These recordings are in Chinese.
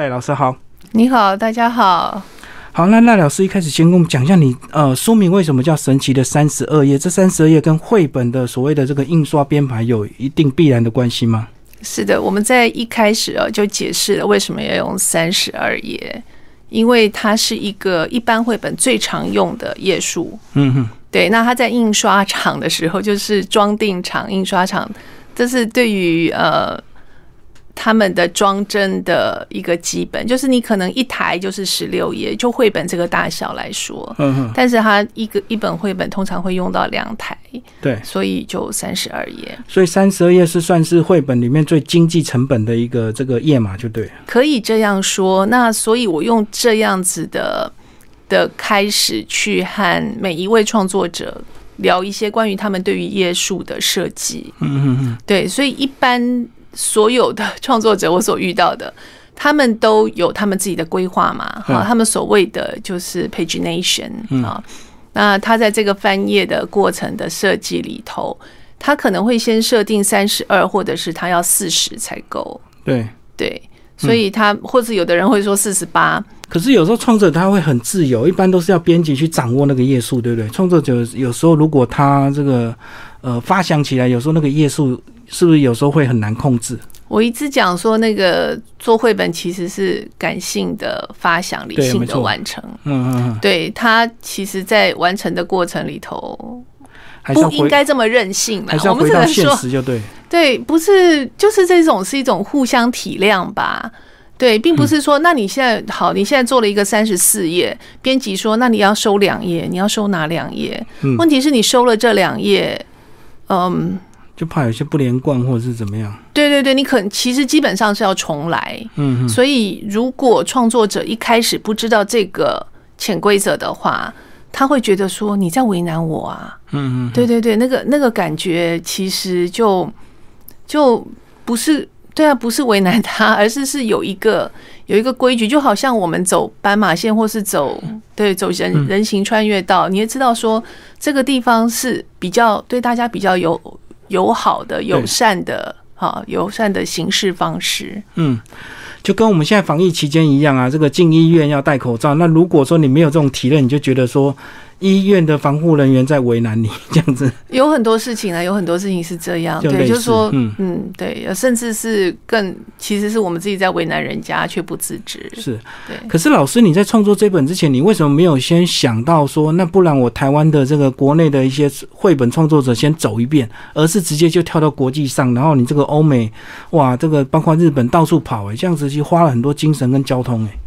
赖老师好，你好，大家好。好，那赖老师一开始先跟我们讲一下，你呃书名为什么叫《神奇的三十二页》？这三十二页跟绘本的所谓的这个印刷编排有一定必然的关系吗？是的，我们在一开始啊就解释了为什么要用三十二页，因为它是一个一般绘本最常用的页数。嗯哼，对，那它在印刷厂的时候，就是装订厂、印刷厂，这是对于呃。他们的装帧的一个基本，就是你可能一台就是十六页，就绘本这个大小来说，嗯哼，但是它一个一本绘本通常会用到两台，对，所以就三十二页。所以三十二页是算是绘本里面最经济成本的一个这个页码，就对。可以这样说。那所以我用这样子的的开始去和每一位创作者聊一些关于他们对于页数的设计。嗯嗯嗯，对，所以一般。所有的创作者，我所遇到的，他们都有他们自己的规划嘛？哈，他们所谓的就是 pagination 啊。那他在这个翻页的过程的设计里头，他可能会先设定三十二，或者是他要四十才够。对对，所以他或者有的人会说四十八。可是有时候创作者他会很自由，一般都是要编辑去掌握那个页数，对不对？创作者有时候如果他这个呃发想起来，有时候那个页数。是不是有时候会很难控制？我一直讲说，那个做绘本其实是感性的发想，理性的完成。嗯嗯，对他，其实，在完成的过程里头，不应该这么任性嘛？我们只能说，就对，对，不是，就是这种是一种互相体谅吧？对，并不是说，那你现在好，你现在做了一个三十四页，编辑说，那你要收两页，你要收哪两页？问题是你收了这两页，嗯。就怕有些不连贯或者是怎么样？对对对，你可能其实基本上是要重来。嗯，所以如果创作者一开始不知道这个潜规则的话，他会觉得说你在为难我啊。嗯嗯，对对对，那个那个感觉其实就就不是对啊，不是为难他，而是是有一个有一个规矩，就好像我们走斑马线或是走对走人人行穿越道，你也知道说这个地方是比较对大家比较友。友好的、友善的，哈，友善的行事方式。嗯，就跟我们现在防疫期间一样啊，这个进医院要戴口罩。那如果说你没有这种体验，你就觉得说。医院的防护人员在为难你，这样子有很多事情啊，有很多事情是这样，对，就是说，嗯嗯，对，甚至是更，其实是我们自己在为难人家，却不自知。是，对。可是老师，你在创作这本之前，你为什么没有先想到说，那不然我台湾的这个国内的一些绘本创作者先走一遍，而是直接就跳到国际上，然后你这个欧美，哇，这个包括日本到处跑，哎，这样子就花了很多精神跟交通，哎。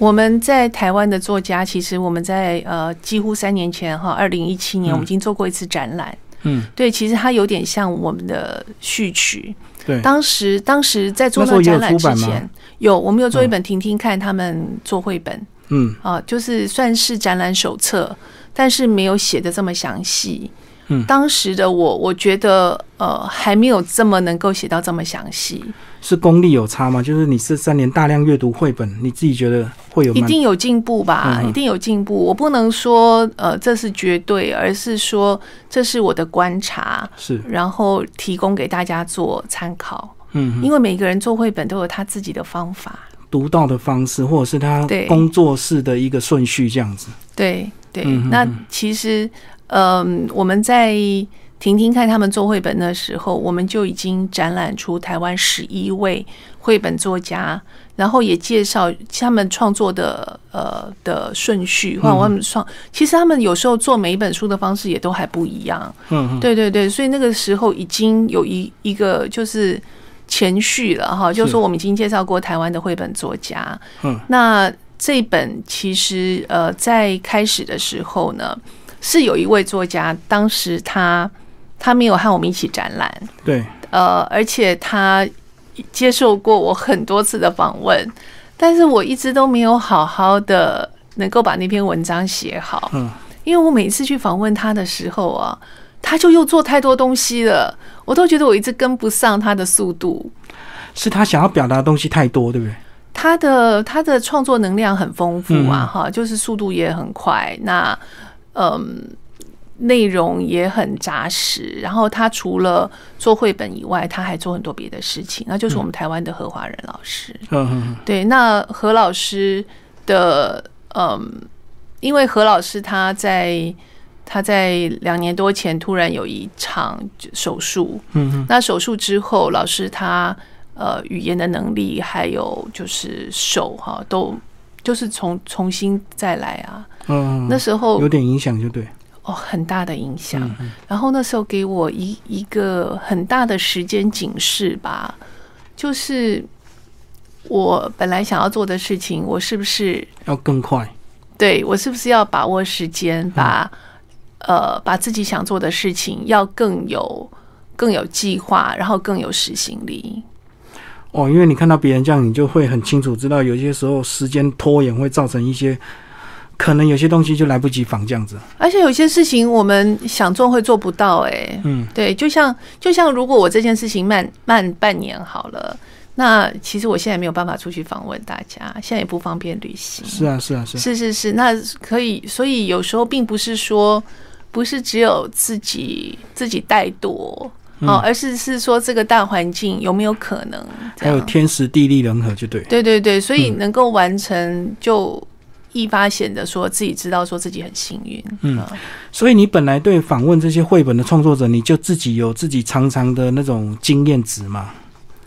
我们在台湾的作家，其实我们在呃几乎三年前哈，二零一七年我们已经做过一次展览。嗯，对，其实它有点像我们的序曲。对，当时当时在做那个展览之前，有我们有做一本听听看他们做绘本。嗯，啊，就是算是展览手册，但是没有写的这么详细。嗯，当时的我，我觉得呃还没有这么能够写到这么详细。是功力有差吗？就是你是三年大量阅读绘本，你自己觉得会有？一定有进步吧，一定有进步。我不能说呃这是绝对，而是说这是我的观察，是然后提供给大家做参考。嗯，因为每个人做绘本都有他自己的方法，独到的方式，或者是他工作室的一个顺序这样子。对对，那其实嗯我们在。婷婷看他们做绘本的时候，我们就已经展览出台湾十一位绘本作家，然后也介绍他们创作的呃的顺序，或者他们创，其实他们有时候做每一本书的方式也都还不一样。嗯，对对对，所以那个时候已经有一一个就是前序了哈，就是说我们已经介绍过台湾的绘本作家。嗯，那这本其实呃在开始的时候呢，是有一位作家，当时他。他没有和我们一起展览，对，呃，而且他接受过我很多次的访问，但是我一直都没有好好的能够把那篇文章写好，嗯，因为我每次去访问他的时候啊，他就又做太多东西了，我都觉得我一直跟不上他的速度，是他想要表达的东西太多，对不对？他的他的创作能量很丰富啊，哈，就是速度也很快，那嗯。内容也很扎实。然后他除了做绘本以外，他还做很多别的事情，那就是我们台湾的何华仁老师。嗯嗯对，那何老师的嗯，因为何老师他在他在两年多前突然有一场手术，嗯嗯那手术之后，老师他呃语言的能力还有就是手哈都就是重重新再来啊，嗯，那时候有点影响就对。哦很大的影响。嗯嗯然后那时候给我一一个很大的时间警示吧，就是我本来想要做的事情，我是不是要更快。对我是不是要把握时间，把、呃把自己想做的事情要更有更有计划，然后更有实行力。哦，因为你看到别人这样，你就会很清楚知道，有些时候时间拖延会造成一些，可能有些东西就来不及防这样子。而且有些事情我们想做会做不到、哎，嗯，对，就像就像如果我这件事情慢慢半年好了，那其实我现在没有办法出去访问大家，现在也不方便旅行。是啊，是啊，是啊。是是是，那可以，所以有时候并不是说不是只有自己自己怠惰。哦，而是是说这个大环境有没有可能？还有天时地利人和就对。对对对，所以嗯能够完成，就一发显的说自己知道说自己很幸运。嗯啊所以你本来对访问这些绘本的创作者，你就自己有自己常常的那种经验值嘛？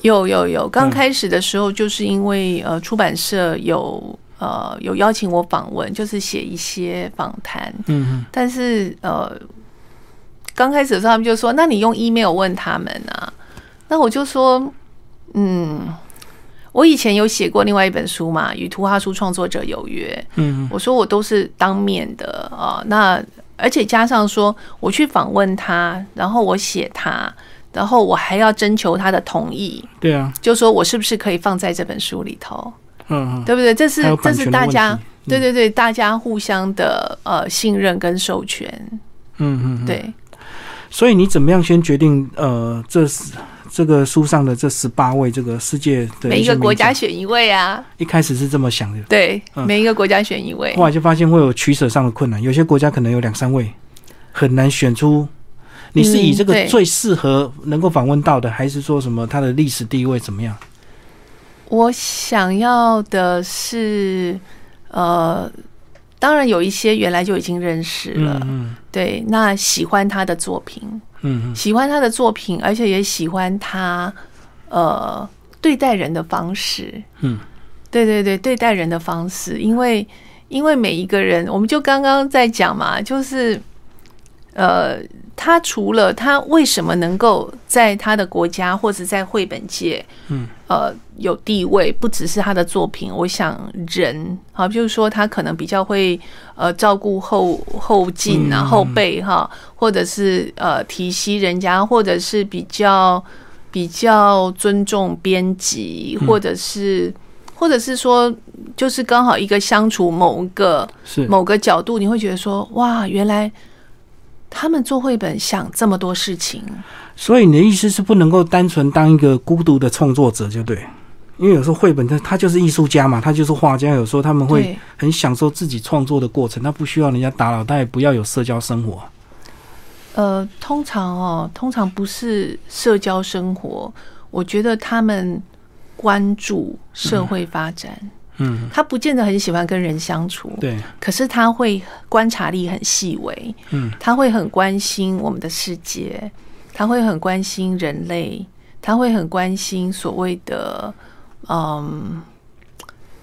有有有，刚嗯开始的时候就是因为呃出版社有呃有邀请我访问，就是写一些访谈，嗯但是呃刚开始的时候他们就说，那你用 email 问他们啊，那我就说，嗯。我以前有写过另外一本书嘛，《与图画书创作者有约》。嗯我说我都是当面的啊、那而且加上说我去访问他，然后我写他，然后我还要征求他的同意，对啊，就说我是不是可以放在这本书里头，嗯嗯，对不对？这是这是大家，嗯对对对，大家互相的呃信任跟授权，嗯嗯，嗯。对。所以你怎么样先决定呃，这是这个书上的这十八位这个世界的每一个国家选一位啊，一开始是这么想的，对，嗯每一个国家选一位。后来就发现会有取舍上的困难，有些国家可能有两三位，很难选出。你是以这个最适合能够访问到的，还是说什么它的历史地位怎么样？我想要的是，呃，当然有一些原来就已经认识了，嗯对，那喜欢他的作品，嗯嗯。喜欢他的作品，而且也喜欢他呃对待人的方式。嗯，对对对，对待人的方式，因为因为每一个人，我们就刚刚在讲嘛，就是呃，他除了他为什么能够在他的国家或者在绘本界，嗯，呃，有地位，不只是他的作品，我想人，好，就是说他可能比较会呃照顾后后进啊、嗯。后辈哈，或者是呃提携人家，或者是比较比较尊重编辑，嗯。或者是。或者是说，就是刚好一个相处某个是。某个角度，你会觉得说，哇，原来他们做绘本想这么多事情。所以你的意思是不能够单纯当一个孤独的创作者，就对。因为有时候绘本他他就是艺术家嘛，他就是画家，有时候他们会，很享受自己创作的过程，他不需要人家打扰，他也不要有社交生活。呃，通常哦，通常不是社交生活，我觉得他们关注社会发展，嗯，他不见得很喜欢跟人相处，对，可是他会观察力很细微，嗯，他会很关心我们的世界，他会很关心人类，他会很关心所谓的，嗯，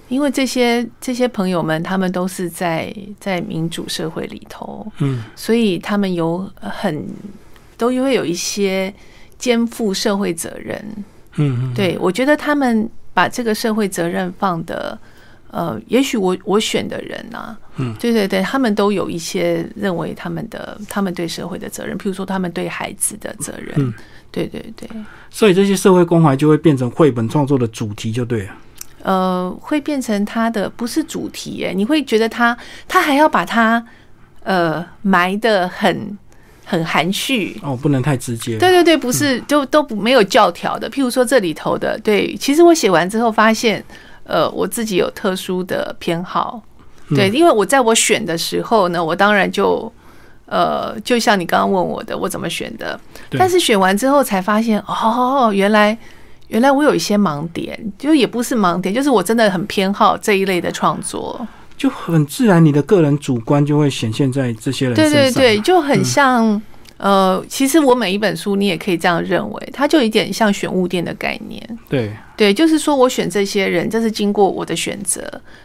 因为这些这些朋友们，他们都是在在民主社会里头，嗯。所以他们有很都会有一些肩负社会责任，嗯嗯，对，我觉得他们把这个社会责任放的，呃，也许我我选的人啊，嗯，对对对，他们都有一些认为他们的他们对社会的责任，譬如说他们对孩子的责任，嗯对对对，所以这些社会关怀就会变成绘本创作的主题，就对了。呃，会变成他的不是主题耶，你会觉得他他还要把它呃埋的很很含蓄，哦，不能太直接。对对对，不是，就都不没有教条的。譬如说这里头的，对，其实我写完之后发现，呃，我自己有特殊的偏好，对，因为我在我选的时候呢，我当然就呃，就像你刚刚问我的，我怎么选的？但是选完之后才发现，哦，原来原来我有一些盲点，就也不是盲点，就是我真的很偏好这一类的创作。就很自然，你的个人主观就会显现在这些人身上。对对对，就很嗯像。呃，其实我每一本书，你也可以这样认为，它就有一点像选物店的概念。对对，就是说我选这些人，这是经过我的选择。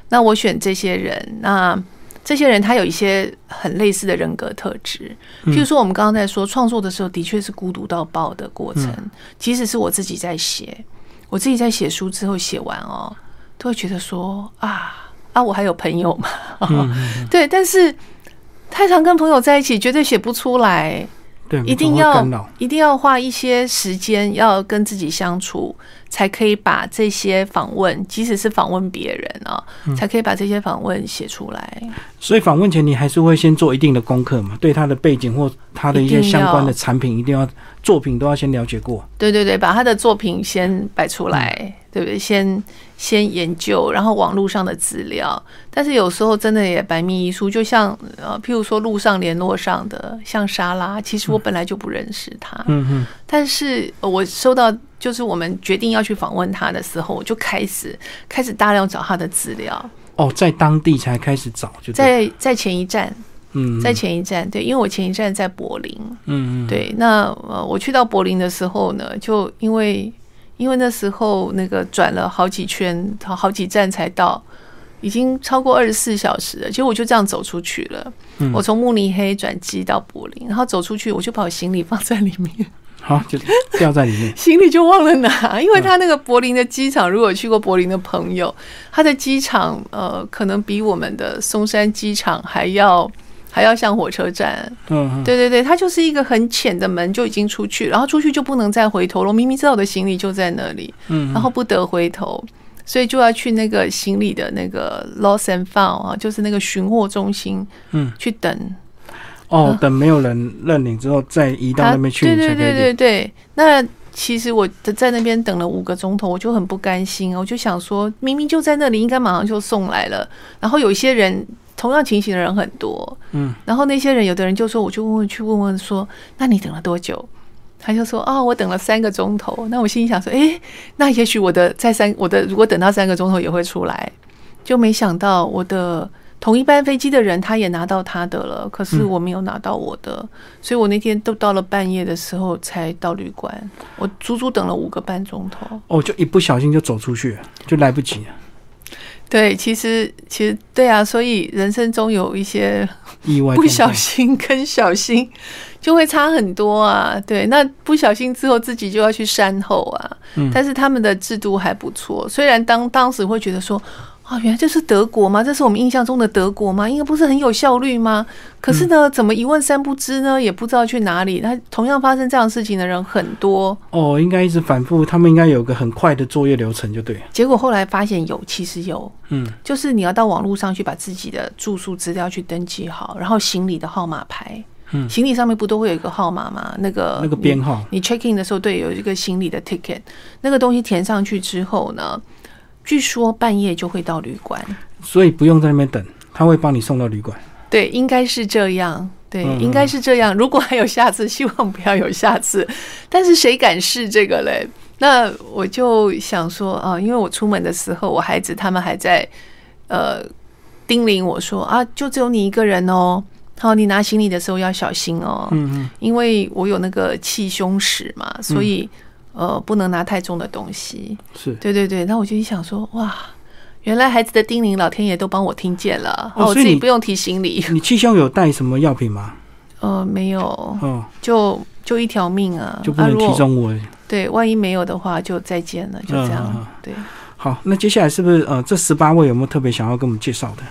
那我选这些人，那这些人他有一些很类似的人格特质。譬如说，我们刚刚在说创作的时候，的确是孤独到爆的过程。即使是我自己在写，我自己在写书之后写完哦，都会觉得说啊啊，我还有朋友嘛。嗯 对，但是太常跟朋友在一起，绝对写不出来。对，一定要。一定要花一些时间，要跟自己相处，才可以把这些访问，即使是访问别人啊，嗯才可以把这些访问写出来。所以访问前，你还是会先做一定的功课嘛，对他的背景或他的一些相关的产品，一定要作品都要先了解过。对对对，把他的作品先摆出来，嗯对不对？先先研究，然后网络上的资料。但是有时候真的也百密一疏，就像呃，譬如说路上联络上的，像莎拉，其实我本来就不认识他，嗯嗯，但是呃我收到就是我们决定要去访问他的时候，我就开始开始大量找他的资料，哦，在当地才开始找，就在在前一站，嗯，在前一站，对，因为我前一站在柏林，嗯嗯，对，那呃，我去到柏林的时候呢，就因为因为那时候那个转了好几圈，好好几站才到，已经超过二十四小时了。结果我就这样走出去了。嗯。我从慕尼黑转机到柏林，然后走出去，我就把我行李放在里面，好 就掉在里面。行李就忘了拿，因为他那个柏林的机场，如果有去过柏林的朋友，他的机场呃，可能比我们的松山机场还要还要像火车站。嗯嗯，对对对，它就是一个很浅的门就已经出去，然后出去就不能再回头了。我明明知道我的行李就在那里，嗯，然后不得回头，所以就要去那个行李的那个 lost and found 啊，就是那个寻货中心，嗯，去等哦，等没有人认领之后，再移到。那边去，对对对。对对，那其实我在那边等了五个钟头，我就很不甘心，我就想说，明明就在那里，应该马上就送来了。然后有一些人同样情形的人很多，嗯，然后那些人有的人就说，我就问问去问问说，那你等了多久？他就说哦，我等了三个钟头。那我心里想说，诶，那也许我的在三，我的如果等到三个钟头也会出来，就没想到我的同一班飞机的人他也拿到他的了，可是嗯我没有拿到我的，所以我那天都到了半夜的时候才到旅馆，我足足等了五个半钟头。哦，就一不小心就走出去，就来不及了，对，其实其实对啊，所以人生中有一些意外不小心跟小心就会差很多啊。对，那不小心之后自己就要去善后啊。嗯但是他们的制度还不错，虽然当当时会觉得说。啊，原来这是德国吗？这是我们印象中的德国吗？应该不是很有效率吗？可是呢，怎么一问三不知呢？也不知道去哪里。他同样发生这样事情的人很多，哦，应该一直反复，他们应该有个很快的作业流程，就对了。结果后来发现有，其实有，嗯，就是你要到网络上去把自己的住宿资料去登记好，然后行李的号码牌，嗯行李上面不都会有一个号码吗？那个那个编号，你 check in 的时候，对，有一个行李的 ticket，那个东西填上去之后呢，据说半夜就会到旅馆，所以不用在那边等，他会帮你送到旅馆。对，应该是这样。对，嗯应该是这样。如果还有下次，希望不要有下次。但是谁敢试这个嘞？那我就想说啊，因为我出门的时候，我孩子他们还在呃叮咛我说啊，就只有你一个人哦。好，你拿行李的时候要小心哦，嗯嗯，因为我有那个气胸史嘛，所以、呃不能拿太重的东西。是。对对对，那我就一想说，哇，原来孩子的叮咛，老天爷都帮我听见了，我哦我自己不用提行李。你气象有带什么药品吗？呃，没有，哦，就就一条命啊，就不能提中我。对，万一没有的话，就再见了，就这样。嗯嗯嗯对，好，那接下来是不是呃这十八位有没有特别想要跟我们介绍的？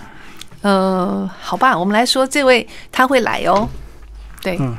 呃，好吧，我们来说这位他会来哦。对，嗯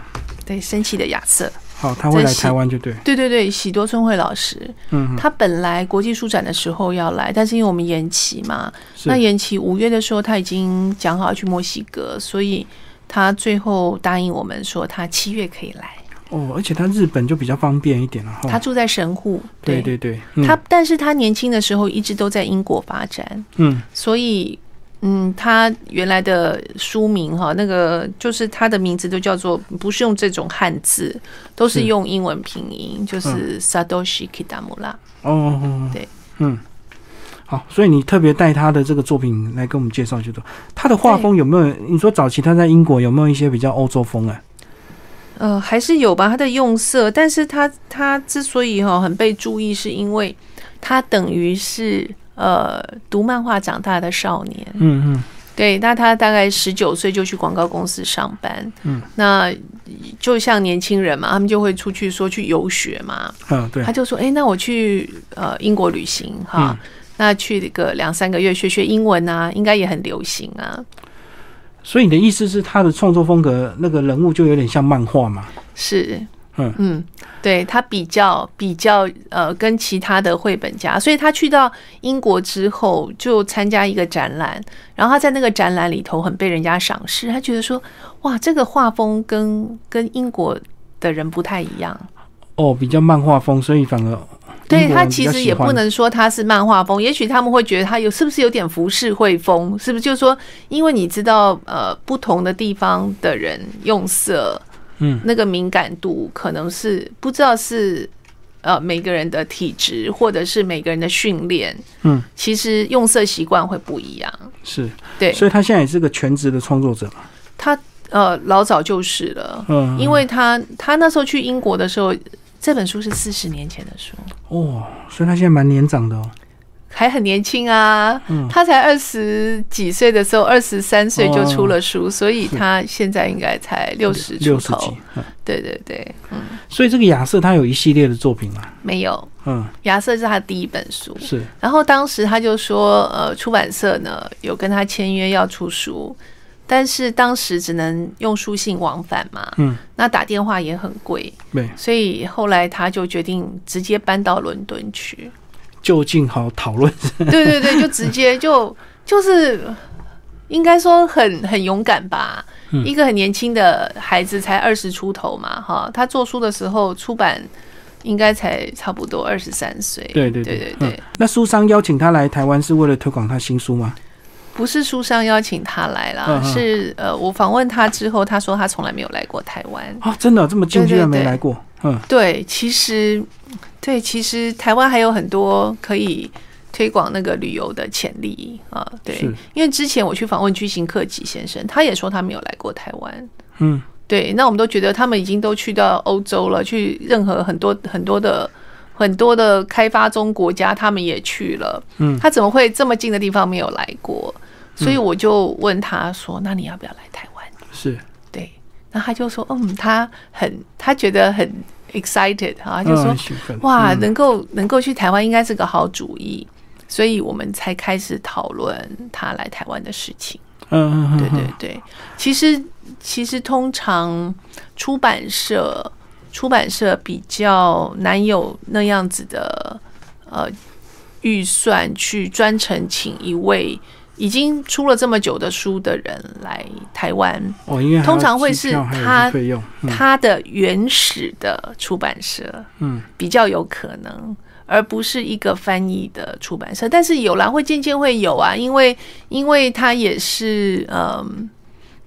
对，生气的亚瑟，好，他会来台湾就对。对对对，喜多春惠老师，嗯，嗯他本来国际书展的时候要来，但是因为我们延期嘛，那延期五月的时候他已经讲好要去墨西哥，所以他最后答应我们说他七月可以来。哦，而且他日本就比较方便一点了哈。他住在神户，对对对，嗯他但是他年轻的时候一直都在英国发展，嗯所以嗯，他原来的书名哈，那个就是他的名字都叫做不是用这种汉字，都是是用英文拼音，就是 Satoshi Kitamura。哦对，嗯，好，所以你特别带他的这个作品来跟我们介绍，就说他的画风有没有？你说早期他在英国有没有一些比较欧洲风啊？呃，还是有吧，他的用色，但是他他之所以哈很被注意，是因为他等于是呃读漫画长大的少年。嗯嗯，对，那他大概十九岁就去广告公司上班，嗯，那就像年轻人嘛，他们就会出去说去游学嘛，嗯，对。他，就说，哎、那我去呃英国旅行哈，嗯。那去个两三个月学学英文啊，应该也很流行啊，所以你的意思是他的创作风格那个人物就有点像漫画嘛？是，嗯嗯，对他比较比较呃跟其他的绘本家，所以他去到英国之后就参加一个展览，然后他在那个展览里头很被人家赏识，他觉得说，哇，这个画风跟跟英国的人不太一样。哦，比较漫画风，所以反而对他其实也不能说他是漫画风，也许他们会觉得他有是不是有点浮世绘风，是不是？就是说，因为你知道，呃，不同的地方的人用色，嗯，那个敏感度可能是不知道是呃每个人的体质，或者是每个人的训练，嗯，其实用色习惯会不一样。是，对所以他现在也是个全职的创作者嘛？他呃老早就是了，嗯，因为他他那时候去英国的时候，这本书是四十年前的书。哦，所以他现在蛮年长的哦。还很年轻啊，嗯。他才二十几岁的时候，二十三岁就出了书，所以他现在应该才六十出六十几头。，嗯，对对对，嗯，所以这个亚瑟他有一系列的作品吗？没有，嗯，亚瑟是他第一本书，是，然后当时他就说，呃，出版社呢有跟他签约要出书，但是当时只能用书信往返嘛，嗯，那打电话也很贵，对，所以后来他就决定直接搬到伦敦去。就近好讨论。对对对，就直接 就就是应该说很很勇敢吧。嗯一个很年轻的孩子，才二十出头嘛，哈，他做书的时候出版应该才差不多二十三岁。对对对对对，那书商邀请他来台湾是为了推广他新书吗？不是书商邀请他来啦，嗯嗯是呃，我访问他之后，他说他从来没有来过台湾。啊，真的这么近居然没来过？嗯，对，其实对，其实台湾还有很多可以推广那个旅游的潜力啊。对，因为之前我去访问居行克己先生，他也说他没有来过台湾。嗯，对，那我们都觉得他们已经都去到欧洲了，去任何很多很多的。很多的开发中国家，他们也去了，嗯他怎么会这么近的地方没有来过？所以我就问他说：“那你要不要来台湾？”是，对，那他就说，嗯，他很，他觉得很 excited 啊，他就说哇，嗯。能够能够去台湾应该是个好主意，所以我们才开始讨论他来台湾的事情。嗯对对嗯。对，其实其实通常出版社出版社比较难有那样子的呃预算去专程请一位已经出了这么久的书的人来台湾，哦，因为通常会是他他的原始的出版社嗯比较有可能，而不是一个翻译的出版社。但是有啦，会渐渐会有啊，因为因为他也是嗯，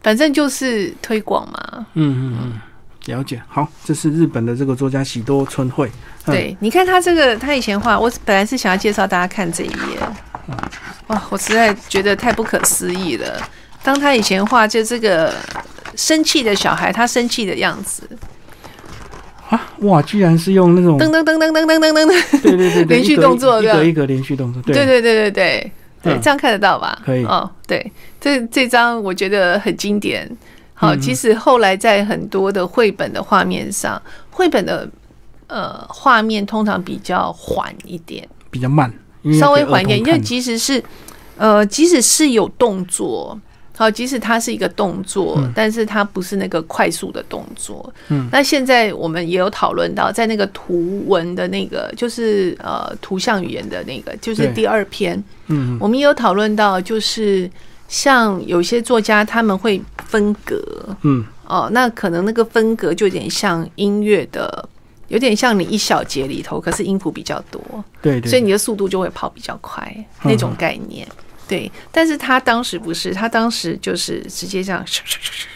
反正就是推广嘛。嗯嗯嗯，了解。好，这是日本的这个作家喜多春惠。嗯对，你看他这个，他以前画，我本来是想要介绍大家看这一页，哇，我实在觉得太不可思议了。当他以前画就这个生气的小孩，他生气的样子，啊，哇，居然是用那种噔噔噔噔噔噔噔噔噔，对对对对 连续动作一个一个连续动作，对。对对对对对，嗯。这样看得到吧？可以。哦，对，这这张我觉得很经典。好，其实后来在很多的绘本的画面上，绘本的呃画面通常比较缓一点，比较慢，稍微缓一点，因为即使是呃，即使是有动作。好，即使它是一个动作，嗯但是它不是那个快速的动作。嗯，那现在我们也有讨论到，在那个图文的那个，就是呃图像语言的那个，就是第二篇，嗯嗯我们也有讨论到，就是像有些作家他们会分隔嗯哦，那可能那个分隔就有点像音乐的，有点像你一小节里头，可是音符比较多，对对，所以你的速度就会跑比较快那种概念。对，但是他当时不是，他当时就是直接这样，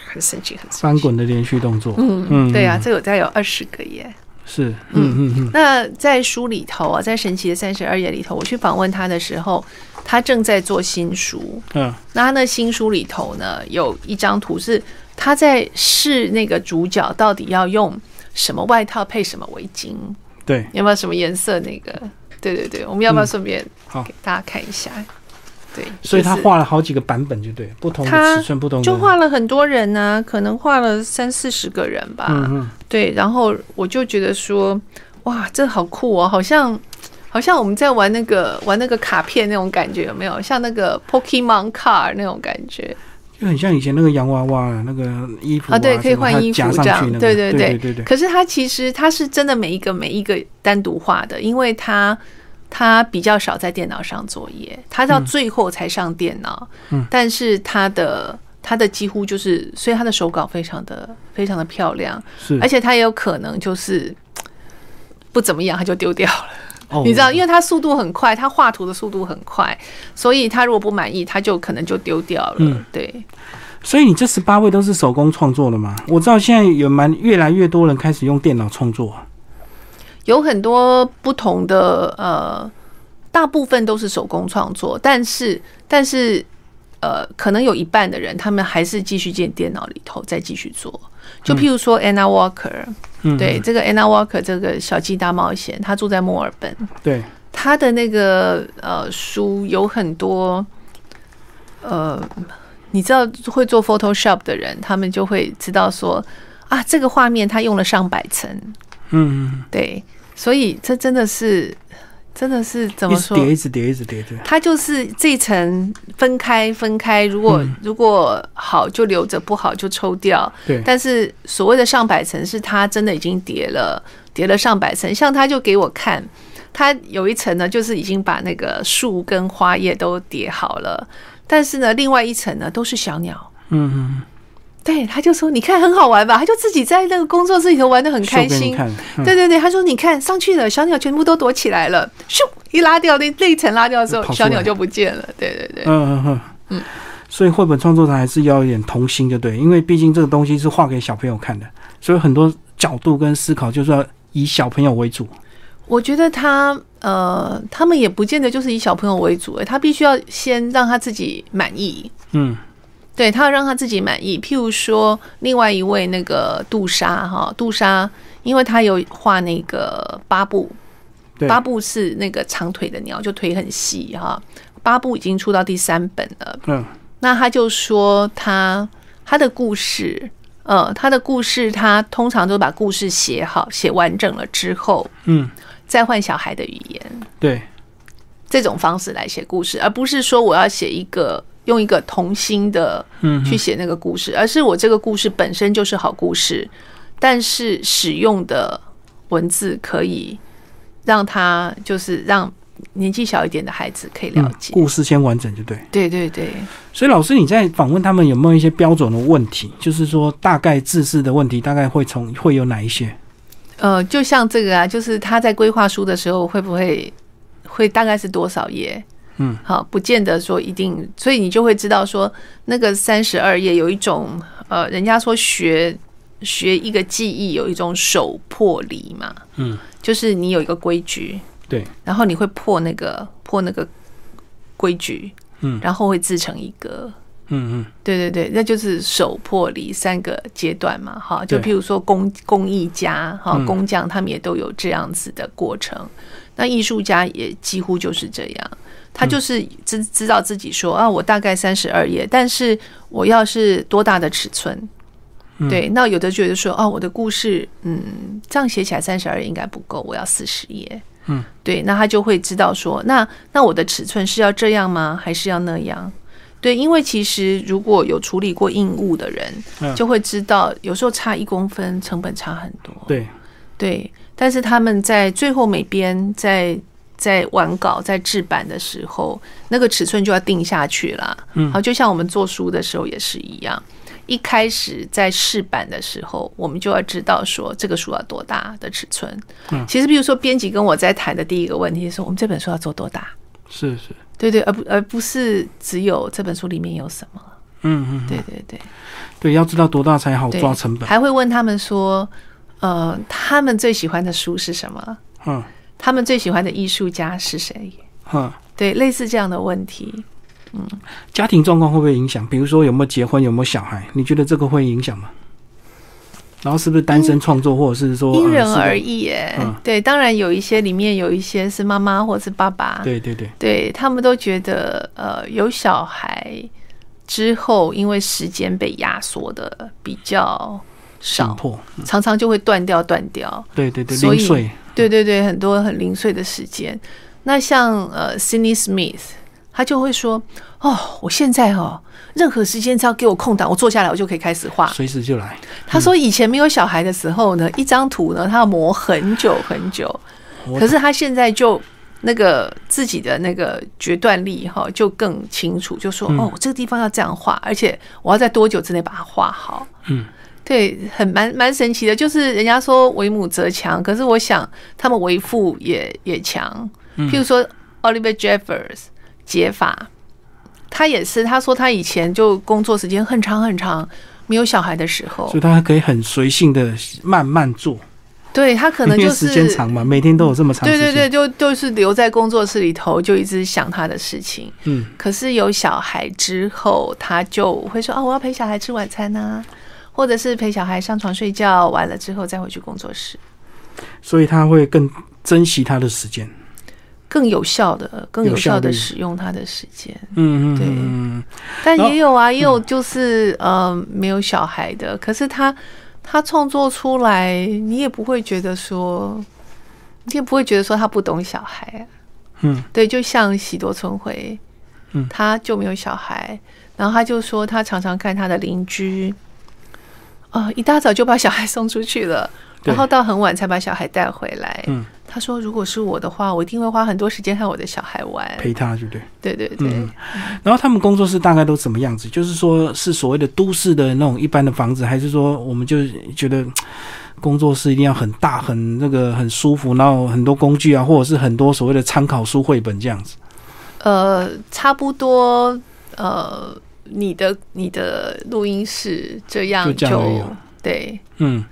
很神奇，很生翻气。滚的连续动作，嗯嗯对啊，嗯这有大概有二十个耶。是，嗯嗯嗯，那在书里头啊，在《神奇的三十二页》里头，我去访问他的时候，他正在做新书。嗯那他那新书里头呢，有一张图是他在试那个主角到底要用什么外套配什么围巾，对，有没有什么颜色？那个，对对对，我们要不要顺便好给大家看一下？对，所以他画了好几个版本，就对，不同的尺寸，不同的，就画了很多人呢、可能画了三四十个人吧。嗯嗯，对，然后我就觉得说，哇，这好酷哦，好像好像我们在玩那个玩那个卡片那种感觉，有没有？像那个 Pokemon Card 那种感觉就很像以前那个洋娃娃那个衣服啊？对，可以换衣服这样那，个，对对对对对，可是它其实它是真的每一个每一个单独画的，因为它它比较少在电脑上作业，它到最后才上电脑。嗯但是它的他的几乎就是，所以他的手稿非常的非常的漂亮，是，而且他也有可能就是不怎么样，他就丢掉了。哦你知道，因为他速度很快，他画图的速度很快，所以他如果不满意，他就可能就丢掉了。嗯对，所以你这十八位都是手工创作的吗？我知道现在有蛮越来越多人开始用电脑创作，有很多不同的呃，大部分都是手工创作，但是但是呃，可能有一半的人他们还是继续进电脑里头再继续做。就譬如说 Anna Walker，、嗯，对这个 Anna Walker 这个小鸡大冒险，他住在墨尔本，对，他的那个呃书有很多呃，你知道会做 Photoshop 的人，他们就会知道说啊，这个画面他用了上百层，嗯嗯，对，所以这真的是真的是怎么说？叠，一直叠，一直叠，对，它就是这层分开分开，如果、嗯如果好就留着，不好就抽掉。对，但是所谓的上百层，是它真的已经叠了叠了上百层。像他就给我看，他有一层呢，就是已经把那个树跟花叶都叠好了，但是呢，另外一层呢都是小鸟。嗯嗯，对，他就说：“你看很好玩吧？”他就自己在那个工作室里头玩的很开心。对对对，他说：“你看上去了，小鸟全部都躲起来了，咻一拉掉那那一层拉掉的时候，小鸟就不见了。”对对对，嗯嗯嗯，所以绘本创作者还是要有点童心，就对，因为毕竟这个东西是画给小朋友看的，所以很多角度跟思考就是要以小朋友为主。我觉得他呃，他们也不见得就是以小朋友为主，诶他必须要先让他自己满意。嗯，对他要让他自己满意。譬如说，另外一位那个杜莎哈，杜莎，因为他有画那个巴布，对，巴布是那个长腿的鸟，就腿很细哈。巴布已经出到第三本了，嗯。那他就说他他的故事，呃，他的故事他通常都把故事写好、写完整了之后，嗯，再换小孩的语言，对，这种方式来写故事，而不是说我要写一个用一个童心的嗯去写那个故事，而是我这个故事本身就是好故事，但是使用的文字可以让他就是让年纪小一点的孩子可以了嗯，解。故事先完整就对。对对对，所以老师你在访问他们有没有一些标准的问题？就是说大概字式的问题，大概会从会有哪一些？呃，就像这个啊，就是他在规划书的时候会不会会大概是多少页？嗯，好，不见得说一定，所以你就会知道说那个三十二页有一种呃，人家说学学一个技艺有一种手破离嘛，嗯，就是你有一个规矩，对，然后你会破那个破那个规矩，嗯。然后会自成一格，嗯嗯，对对对，那就是手破离三个阶段嘛，哈，就对譬如说工工艺家哈嗯。工匠，他们也都有这样子的过程。那艺术家也几乎就是这样，他就是知知道自己说啊，我大概三十二页，但是我要是多大的尺寸？嗯对，那有的觉得说，哦，我的故事，嗯，这样写起来三十二页应该不够，我要四十页。嗯，对，那他就会知道说，那那我的尺寸是要这样吗？还是要那样？对，因为其实如果有处理过硬物的人，嗯就会知道，有时候差一公分，成本差很多。对，对，但是他们在最后每边在在完稿在制版的时候，那个尺寸就要定下去了。嗯好，就像我们做书的时候也是一样。一开始在试版的时候，我们就要知道说这个书要多大的尺寸。嗯其实比如说编辑跟我在谈的第一个问题是，我们这本书要做多大？是是，对对，而不而不是只有这本书里面有什么。嗯嗯，对对对对，要知道多大才好，抓成本。还会问他们说，呃，他们最喜欢的书是什么？嗯他们最喜欢的艺术家是谁？嗯，对，类似这样的问题。嗯家庭状况会不会影响？比如说有没有结婚，有没有小孩？你觉得这个会影响吗？然后是不是单身创作，或者是说因人而异耶。嗯对，当然有一些里面有一些是妈妈或是爸爸，对对对，对他们都觉得，呃，有小孩之后，因为时间被压缩的比较少，紧迫，常常就会断掉断掉。对对对，所以零碎，对对对，很多很零碎的时间。那像呃，Cindy Smith，他就会说：“哦，我现在哦，任何时间只要给我空档，我坐下来我就可以开始画。随时就来。”他说以前没有小孩的时候呢，一张图呢，他要磨很久很久，可是他现在就。那个自己的那个决断力哈，就更清楚，就说、嗯哦，这个地方要这样画，而且我要在多久之内把它画好。嗯，对，很蛮蛮神奇的，就是人家说为母则强，可是我想他们为父也也强。嗯譬如说 Oliver Jeffers 解法，他也是，他说他以前就工作时间很长很长，没有小孩的时候所以，他可以很随性的慢慢做，对他可能就是时间长嘛，每天都有这么长时间。对对对，就就是留在工作室里头，就一直想他的事情。嗯，可是有小孩之后，他就会说：“啊，我要陪小孩吃晚餐呐、或者是陪小孩上床睡觉，完了之后再回去工作室，所以他会更珍惜他的时间。更有效的、更有效的使用他的时间。嗯嗯对。但也有啊，也有就是呃没有小孩的，可是他他创作出来，你也不会觉得说，你也不会觉得说他不懂小孩啊。嗯，对，就像喜多春晖，嗯。他就没有小孩，然后他就说他常常看他的邻居，啊、一大早就把小孩送出去了，然后到很晚才把小孩带回来。嗯，他说如果是我的话，我一定会花很多时间和我的小孩玩。陪他，对不对？对对对，嗯然后他们工作室大概都什么样子？就是说是所谓的都市的那种一般的房子，还是说我们就觉得工作室一定要很大、很那个很舒服，然后很多工具啊，或者是很多所谓的参考书、绘本这样子？呃，差不多，呃，你的你的录音室这样就对，嗯，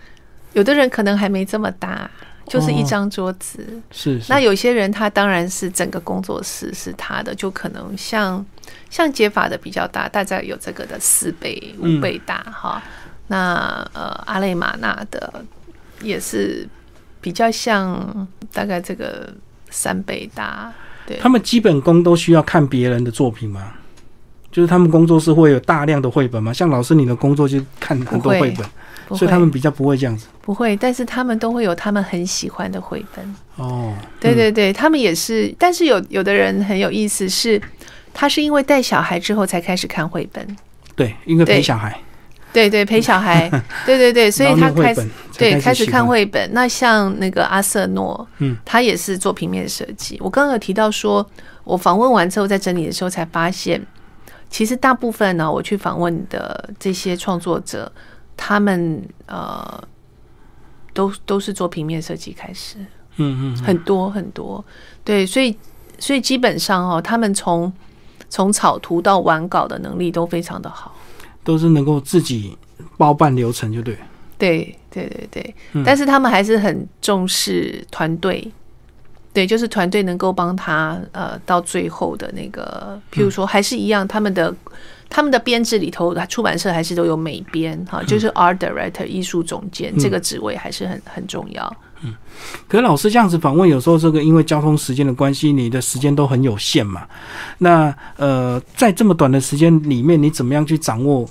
有的人可能还没这么大，就是一哦张桌子。是是。那有些人他当然是整个工作室是他的，就可能像像解法的比较大，大概有这个的四倍、嗯五倍大哈。那呃，阿雷玛纳的也是比较像大概这个三倍大。对，他们基本功都需要看别人的作品吗？就是他们工作室会有大量的绘本吗？像老师你的工作就看很多绘本，所以他们比较不会这样子。不会，但是他们都会有他们很喜欢的绘本。哦，对对对，他们也是，但是有有的人很有意思是。他是因为带小孩之后才开始看绘本，对，因为陪小孩，对对，陪小孩，对 对对，所以他开始对开始看。绘本。那像那个阿瑟诺，嗯，他也是做平面设计。我刚刚有提到说，我访问完之后在整理的时候才发现，其实大部分呢，我去访问的这些创作者，他们呃，都都是做平面设计开始，嗯嗯，很多很多。对，所以所以基本上哦，他们从从草图到完稿的能力都非常的好。都是能够自己包办流程，就对。对对对对，嗯但是他们还是很重视团队，对，就是团队能够帮他呃到最后的那个，譬如说还是一样，他们的他们的编制里头，出版社还是都有美编哈，就是 art director 艺术总监、这个职位还是很很重要。嗯可是老师这样子访问，有时候这个因为交通时间的关系，你的时间都很有限嘛。那呃，在这么短的时间里面，你怎么样去掌握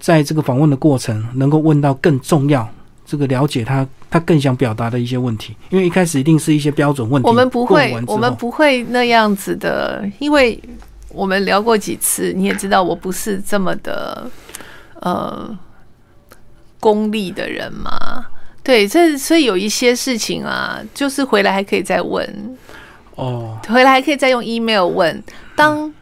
在这个访问的过程，能够问到更重要、这个了解他他更想表达的一些问题？因为一开始一定是一些标准问题，我们不会我们不会那样子的，因为我们聊过几次，你也知道我不是这么的呃功利的人嘛。对，这所以有一些事情啊，就是回来还可以再问，哦，回来还可以再用 email 问。当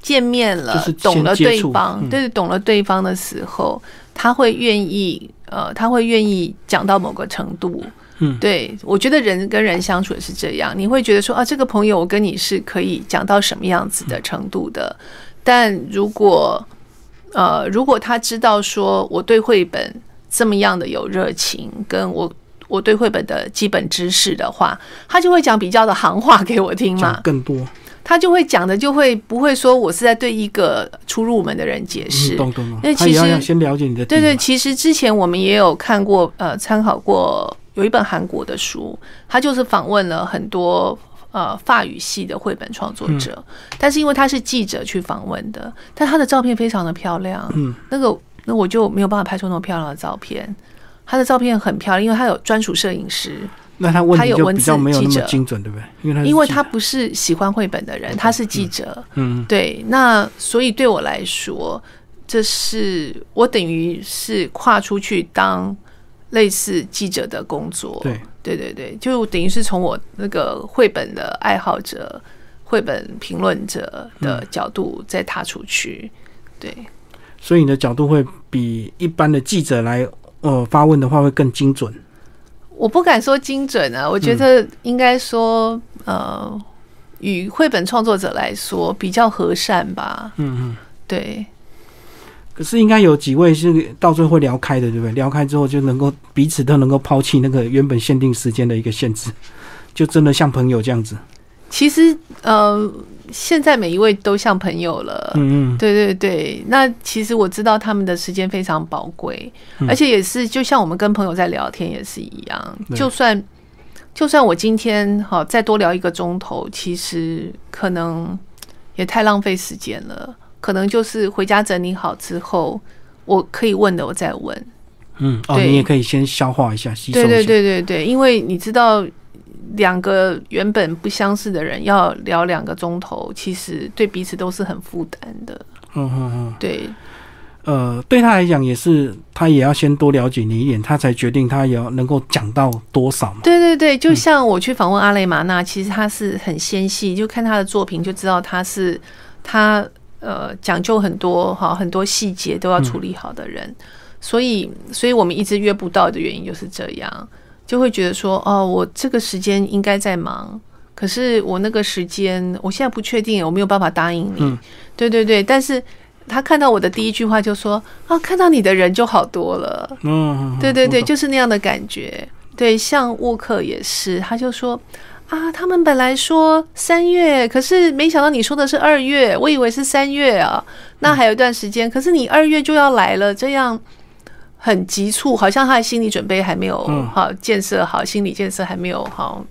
见面了，就是懂了对方，嗯对，懂了对方的时候，他会愿意，呃，他会愿意讲到某个程度，嗯，对，我觉得人跟人相处也是这样，你会觉得说啊，这个朋友我跟你是可以讲到什么样子的程度的，但如果呃，如果他知道说我对绘本这么样的有热情，跟我我对绘本的基本知识的话，他就会讲比较的行话给我听嘛，更多，他就会讲的就会不会说我是在对一个初入门的人解释。嗯，，懂懂懂。那，他也要其实要先了解你的对对，其实之前我们也有看过，呃，参考过有一本韩国的书，他就是访问了很多呃法语系的绘本创作者，嗯。但是因为他是记者去访问的，但他的照片非常的漂亮，嗯，那个那我就没有办法拍出那么漂亮的照片。他的照片很漂亮，因为他有专属摄影师，那他问题就比较没有那么精准，对不对？因为他因为他不是喜欢绘本的人，他是记者，嗯对，那所以对我来说，这是我等于是跨出去当类似记者的工作。对，对对对，就等于是从我那个绘本的爱好者、绘本评论者的角度再踏出去。对，所以你的角度会比一般的记者来呃发问的话会更精准。我不敢说精准啊，我觉得应该说，呃，与绘本创作者来说比较和善吧。嗯嗯。对，可是应该有几位是到最后会聊开的，对不对？聊开之后就能够彼此都能够抛弃那个原本限定时间的一个限制，就真的像朋友这样子。其实呃，现在每一位都像朋友了。嗯嗯，对对对，那其实我知道他们的时间非常宝贵，嗯而且也是就像我们跟朋友在聊天也是一样，就算就算我今天好再多聊一个钟头，其实可能也太浪费时间了，可能就是回家整理好之后，我可以问的我再问。嗯，哦，对你也可以先消化一下，吸收一下。对对对对对，因为你知道。两个原本不相识的人要聊两个钟头，其实对彼此都是很负担的。嗯嗯嗯，对，呃，对他来讲也是，他也要先多了解你一点，他才决定他也要能够讲到多少嘛。对对对，嗯就像我去访问阿雷玛娜，其实他是很纤细，就看他的作品就知道他是他呃讲究很多哈，很多细节都要处理好的人，所以所以我们一直约不到的原因就是这样，就会觉得说哦，我这个时间应该在忙。可是我那个时间，我现在不确定，我没有办法答应你。嗯对对对，但是他看到我的第一句话就说：“啊，看到你的人就好多了。”嗯，对对对，就是那样的感觉。对，像沃克也是，他就说啊，他们本来说三月，可是没想到你说的是二月，我以为是三月啊。那还有一段时间，可是你二月就要来了，这样很急促，好像他的心理准备还没有嗯好建设好，心理建设还没有好。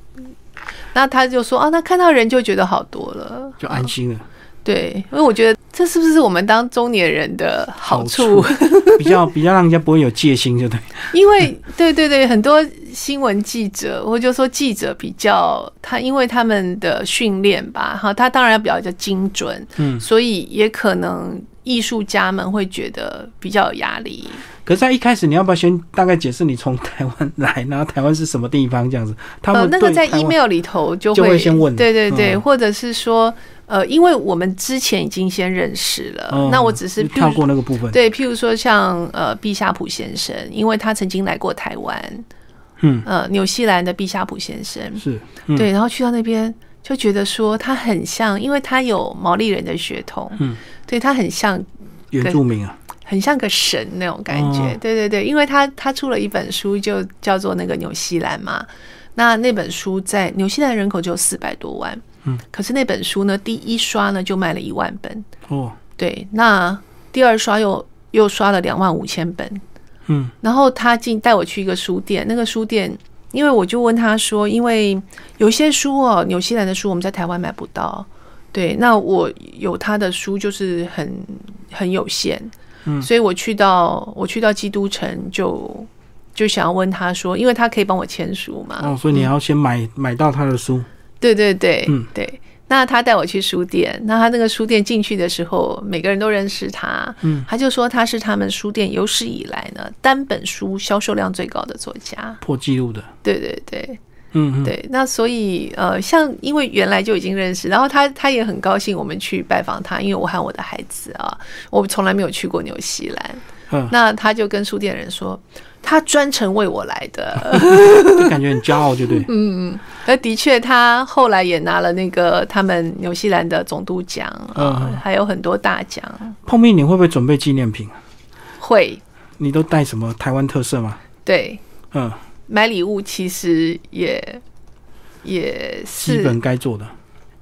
那他就说啊，那看到人就觉得好多了，就安心了，对，因为我觉得这是不是我们当中年人的好处？比较比较让人家不会有戒心，就对。因为对对对，很多新闻记者我就说记者比较他，因为他们的训练吧，哈，他当然要比较精准，嗯所以也可能艺术家们会觉得比较有压力。可是，在一开始，你要不要先大概解释你从台湾来，然后台湾是什么地方这样子？他呃们，那个在 email 里头就就会先问对对对，嗯。或者是说，呃，因为我们之前已经先认识了，嗯。那我只是跳过那个部分。对，譬如说像呃毕夏普先生，因为他曾经来过台湾，嗯，呃，纽西兰的毕夏普先生，是，嗯。对，然后去到那边就觉得说他很像，因为他有毛利人的血统，嗯，对他很像，原住民啊，很像个神那种感觉。哦对对对，因为他他出了一本书，就叫做那个纽西兰嘛。那那本书在纽西兰人口只有四百多万，嗯，可是那本书呢，第一刷呢就卖了一万本，哦，对，那第二刷又又刷了两万五千本，嗯。然后他进带我去一个书店，那个书店，因为我就问他说，因为有些书哦，纽西兰的书我们在台湾买不到，对，那我有他的书就是很很有限，嗯。所以我去到我去到基督城就就想要问他说，因为他可以帮我签书嘛，哦，所以你要先买买到他的书，对对对，嗯。对。那他带我去书店，那他那个书店进去的时候，每个人都认识他，嗯，他就说他是他们书店有史以来呢单本书销售量最高的作家。破纪录的。对对对，嗯嗯，对，那所以呃，像因为原来就已经认识，然后他他也很高兴我们去拜访他，因为我和我的孩子啊，我从来没有去过纽西兰，嗯，那他就跟书店人说，他专程为我来的。就感觉很骄傲，就对。嗯，那的确，他后来也拿了那个他们纽西兰的总督奖啊，嗯还有很多大奖。碰面你会不会准备纪念品？会，你都带什么台湾特色吗？对，嗯，买礼物其实也也是，基本该做的。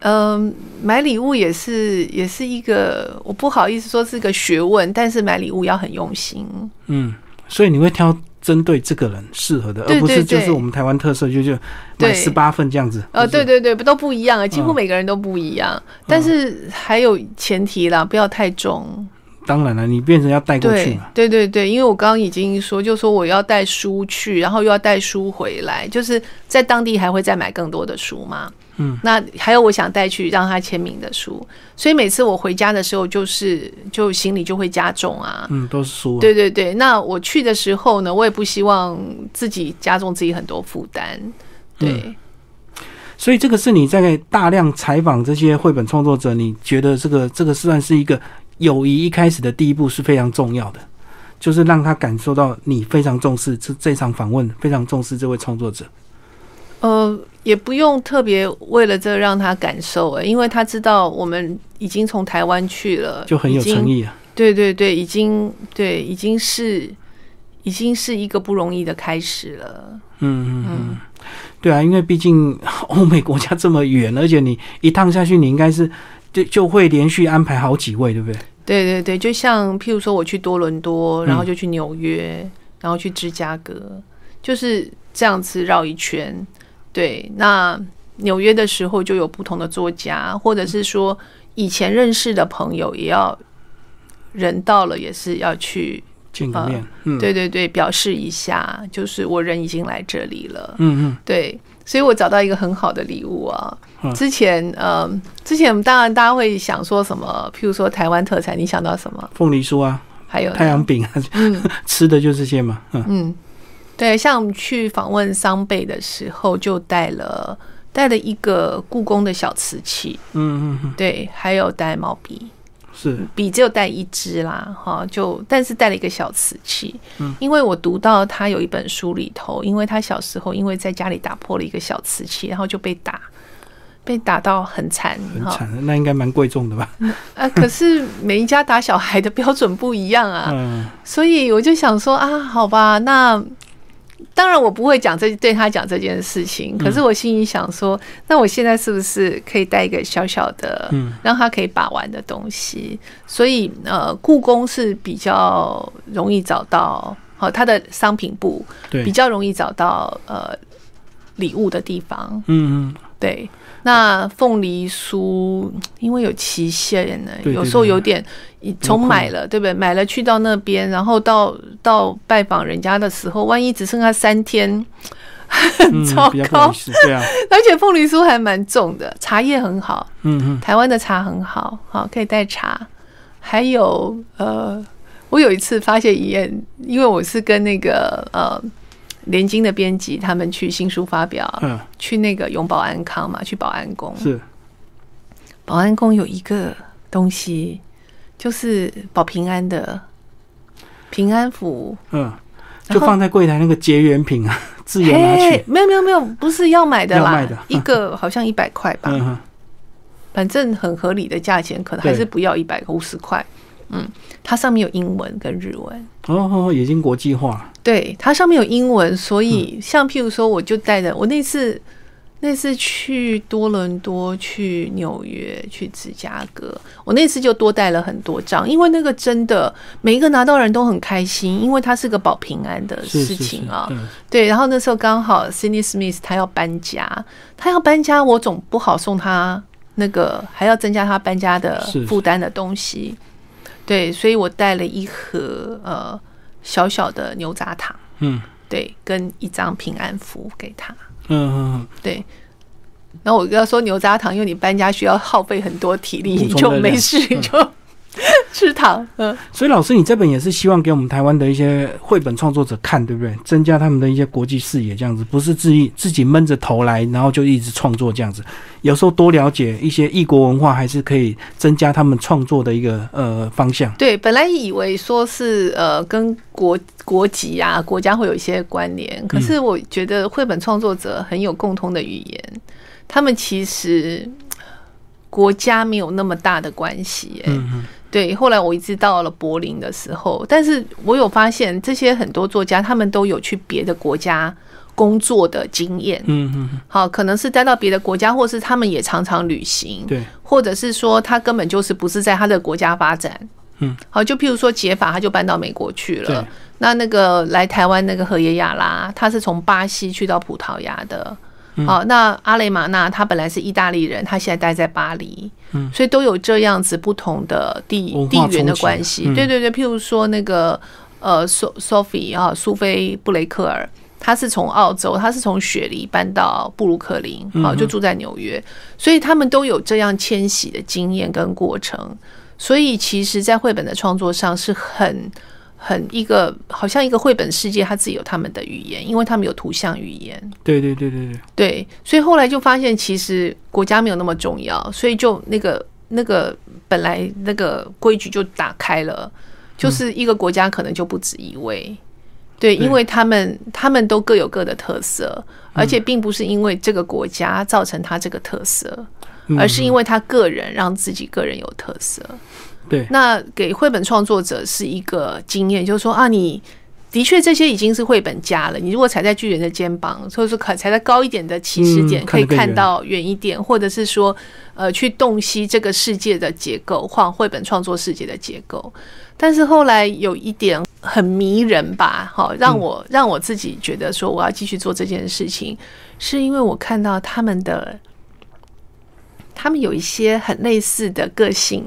嗯、买礼物也是也是一个，我不好意思说是个学问，但是买礼物要很用心。嗯，所以你会挑针对这个人适合的，对而不是就是我们台湾特色，就就买十八份这样子。呃，对，对对，不都不一样啊，几乎嗯每个人都不一样，但是还有前提啦，不要太重。当然了，你变成要带过去对嘛。对对对，因为我刚刚已经说，就说我要带书去，然后又要带书回来，就是在当地还会再买更多的书嘛。嗯，那还有我想带去让他签名的书，所以每次我回家的时候，就是就行李就会加重啊。嗯，都是书、啊。对对对，那我去的时候呢，我也不希望自己加重自己很多负担。对，所以这个是你在大量采访这些绘本创作者，你觉得这个这个算是一个友谊一开始的第一步是非常重要的，就是让他感受到你非常重视这这场访问，非常重视这位创作者。呃，也不用特别为了这让他感受哎，因为他知道我们已经从台湾去了，就很有诚意啊。对对对，已经对，已经是已经是一个不容易的开始了。嗯嗯嗯，对啊，因为毕竟欧美国家这么远，而且你一趟下去，你应该是就就会连续安排好几位，对不对？对对对，就像譬如说我去多伦多，然后嗯就去纽约，然后去芝加哥，就是这样子绕一圈。对，那纽约的时候就有不同的作家，或者是说以前认识的朋友，也要人到了也是要去，见个面，嗯，对对对，表示一下，就是我人已经来这里了。嗯嗯，对，所以我找到一个很好的礼物啊。嗯。之前呃，之前当然大家会想说什么，譬如说台湾特产，你想到什么？凤梨酥啊，还有太阳饼啊，嗯。吃的就这些嘛。嗯。嗯，对，像我们去访问桑贝的时候，就带了带了一个故宫的小瓷器，嗯嗯嗯，对，还有带毛笔，是，笔只有带一支啦，哈，就但是带了一个小瓷器，嗯，因为我读到他有一本书里头，因为他小时候因为在家里打破了一个小瓷器，然后就被打，被打到很惨，很惨，那应该蛮贵重的吧？啊，可是每一家打小孩的标准不一样啊，嗯。所以我就想说啊，好吧，那当然我不会讲这对他讲这件事情，可是我心里想说，那我现在是不是可以带一个小小的，嗯。让他可以把玩的东西？所以呃，故宫是比较容易找到，好、它的商品部比，较容易找到呃礼物的地方。嗯嗯，对，那凤梨酥因为有期限呢，有时候有点从困买了，对不对？买了去到那边，然后到到拜访人家的时候，万一只剩下三天，很 糟糕。对啊，而且凤梨酥还蛮重的，茶叶很好，嗯嗯。台湾的茶很好，好可以带茶。还有呃，我有一次发现一件，因为我是跟那个呃联经的编辑他们去新书发表，嗯，去那个永保安康嘛，去保安宫。是，保安宫有一个东西，就是保平安的平安符。嗯，就放在柜台那个结缘品啊，自由拿去，没有没有没有，不是要买的啦，的 一个好像一百块吧，嗯，反正很合理的价钱，可能还是不要一百五十块。嗯，它上面有英文跟日文。哦哦，已经国际化了，对，它上面有英文，所以嗯像譬如说，我就带着我那次那次去多伦多、去纽约、去芝加哥，我那次就多带了很多张，因为那个真的每一个拿到人都很开心，因为它是个保平安的事是是是情啊。嗯对，然后那时候刚好 Cindy Smith 他要搬家，他要搬家，我总不好送他那个还要增加他搬家的负担的东西。对，所以我带了一盒呃小小的牛轧糖。嗯。对，跟一张平安符给他。嗯嗯对，然后我跟他说牛轧糖，因为你搬家需要耗费很多体力，你就没事，你就 吃糖。嗯，所以老师，你这本也是希望给我们台湾的一些绘本创作者看，对不对？增加他们的一些国际视野，这样子不是自己自己闷着头来，然后就一直创作这样子。有时候多了解一些异国文化，还是可以增加他们创作的一个呃方向。对，本来以为说是呃跟国国籍啊国家会有一些关联，可是我觉得绘本创作者很有共通的语言，他们其实国家没有那么大的关系。嗯嗯，对，后来我一直到了柏林的时候，但是我有发现这些很多作家，他们都有去别的国家。工作的经验，嗯嗯，好，可能是待到别的国家，或是他们也常常旅行，对，或者是说他根本就是不是在他的国家发展，嗯，好，就譬如说解法，他就搬到美国去了。那那个来台湾那个荷叶亚拉，他是从巴西去到葡萄牙的，好，那阿雷玛纳他本来是意大利人，他现在待在巴黎，嗯，所以都有这样子不同的地地缘的关系。对对对，譬如说那个呃，苏 Sophie 啊，苏菲布雷克尔。他是从澳洲，他是从雪梨搬到布鲁克林，好就住在纽约，所以他们都有这样迁徙的经验跟过程。所以其实，在绘本的创作上是很很一个，好像一个绘本世界，他自己有他们的语言，因为他们有图像语言。对对对对对，对，所以后来就发现，其实国家没有那么重要，所以就那个那个本来那个规矩就打开了，就是一个国家可能就不止一位。对，因为他们他们都各有各的特色，而且并不是因为这个国家造成他这个特色，而是因为他个人让自己个人有特色。对，那给绘本创作者是一个经验，就是说啊，你的确这些已经是绘本家了。你如果踩在巨人的肩膀，或者说可踩在高一点的起始点，可以看到远一点，或者是说呃，去洞悉这个世界的结构，换绘本创作世界的结构。但是后来有一点很迷人吧，好让我 让我自己觉得说我要继续做这件事情，是因为我看到他们的，他们有一些很类似的个性，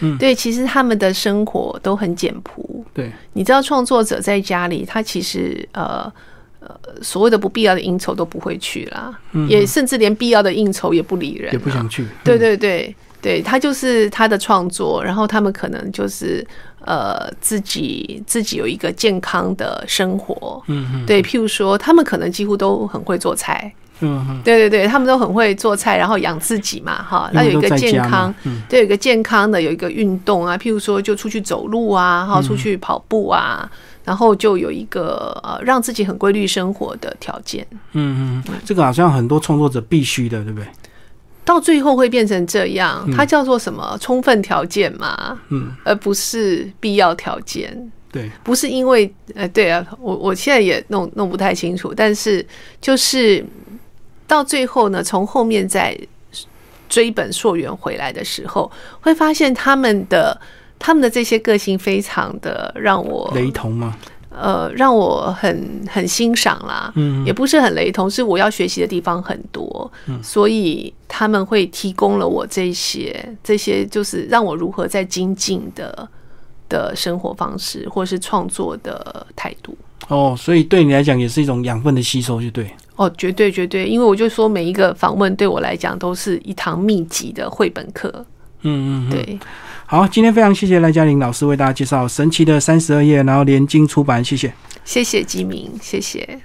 嗯，对，其实他们的生活都很简朴，对，你知道创作者在家里，他其实呃呃所谓的不必要的应酬都不会去啦，也甚至连必要的应酬也不理人，也不想去，对对对。对他就是他的创作，然后他们可能就是呃自己自己有一个健康的生活，嗯嗯，对，譬如说他们可能几乎都很会做菜，嗯嗯，对对对，他们都很会做菜，然后养自己嘛，哈，那有一个健康，对，有一个健康的，有一个运动啊，譬如说就出去走路啊，哈，出去跑步啊，然后就有一个呃让自己很规律生活的条件，嗯嗯，这个好像很多创作者必须的，对不对？到最后会变成这样，它叫做什么？充分条件嘛，嗯，而不是必要条件。对，不是因为，呃，对啊，我我现在也弄弄不太清楚，但是就是到最后呢，从后面再追本溯源回来的时候，会发现他们的他们的这些个性非常的让我雷同吗？呃，让我很很欣赏啦，嗯，也不是很雷同，是我要学习的地方很多，嗯，所以他们会提供了我这些这些，就是让我如何在精进的的生活方式，或是创作的态度。哦，所以对你来讲也是一种养分的吸收，就对。哦，绝对绝对，因为我就说每一个访问对我来讲都是一堂密集的绘本课。嗯嗯，对。好，今天非常谢谢赖嘉玲老师为大家介绍《神奇的三十二页》，然后连经出版，谢谢，谢谢吉明，谢谢。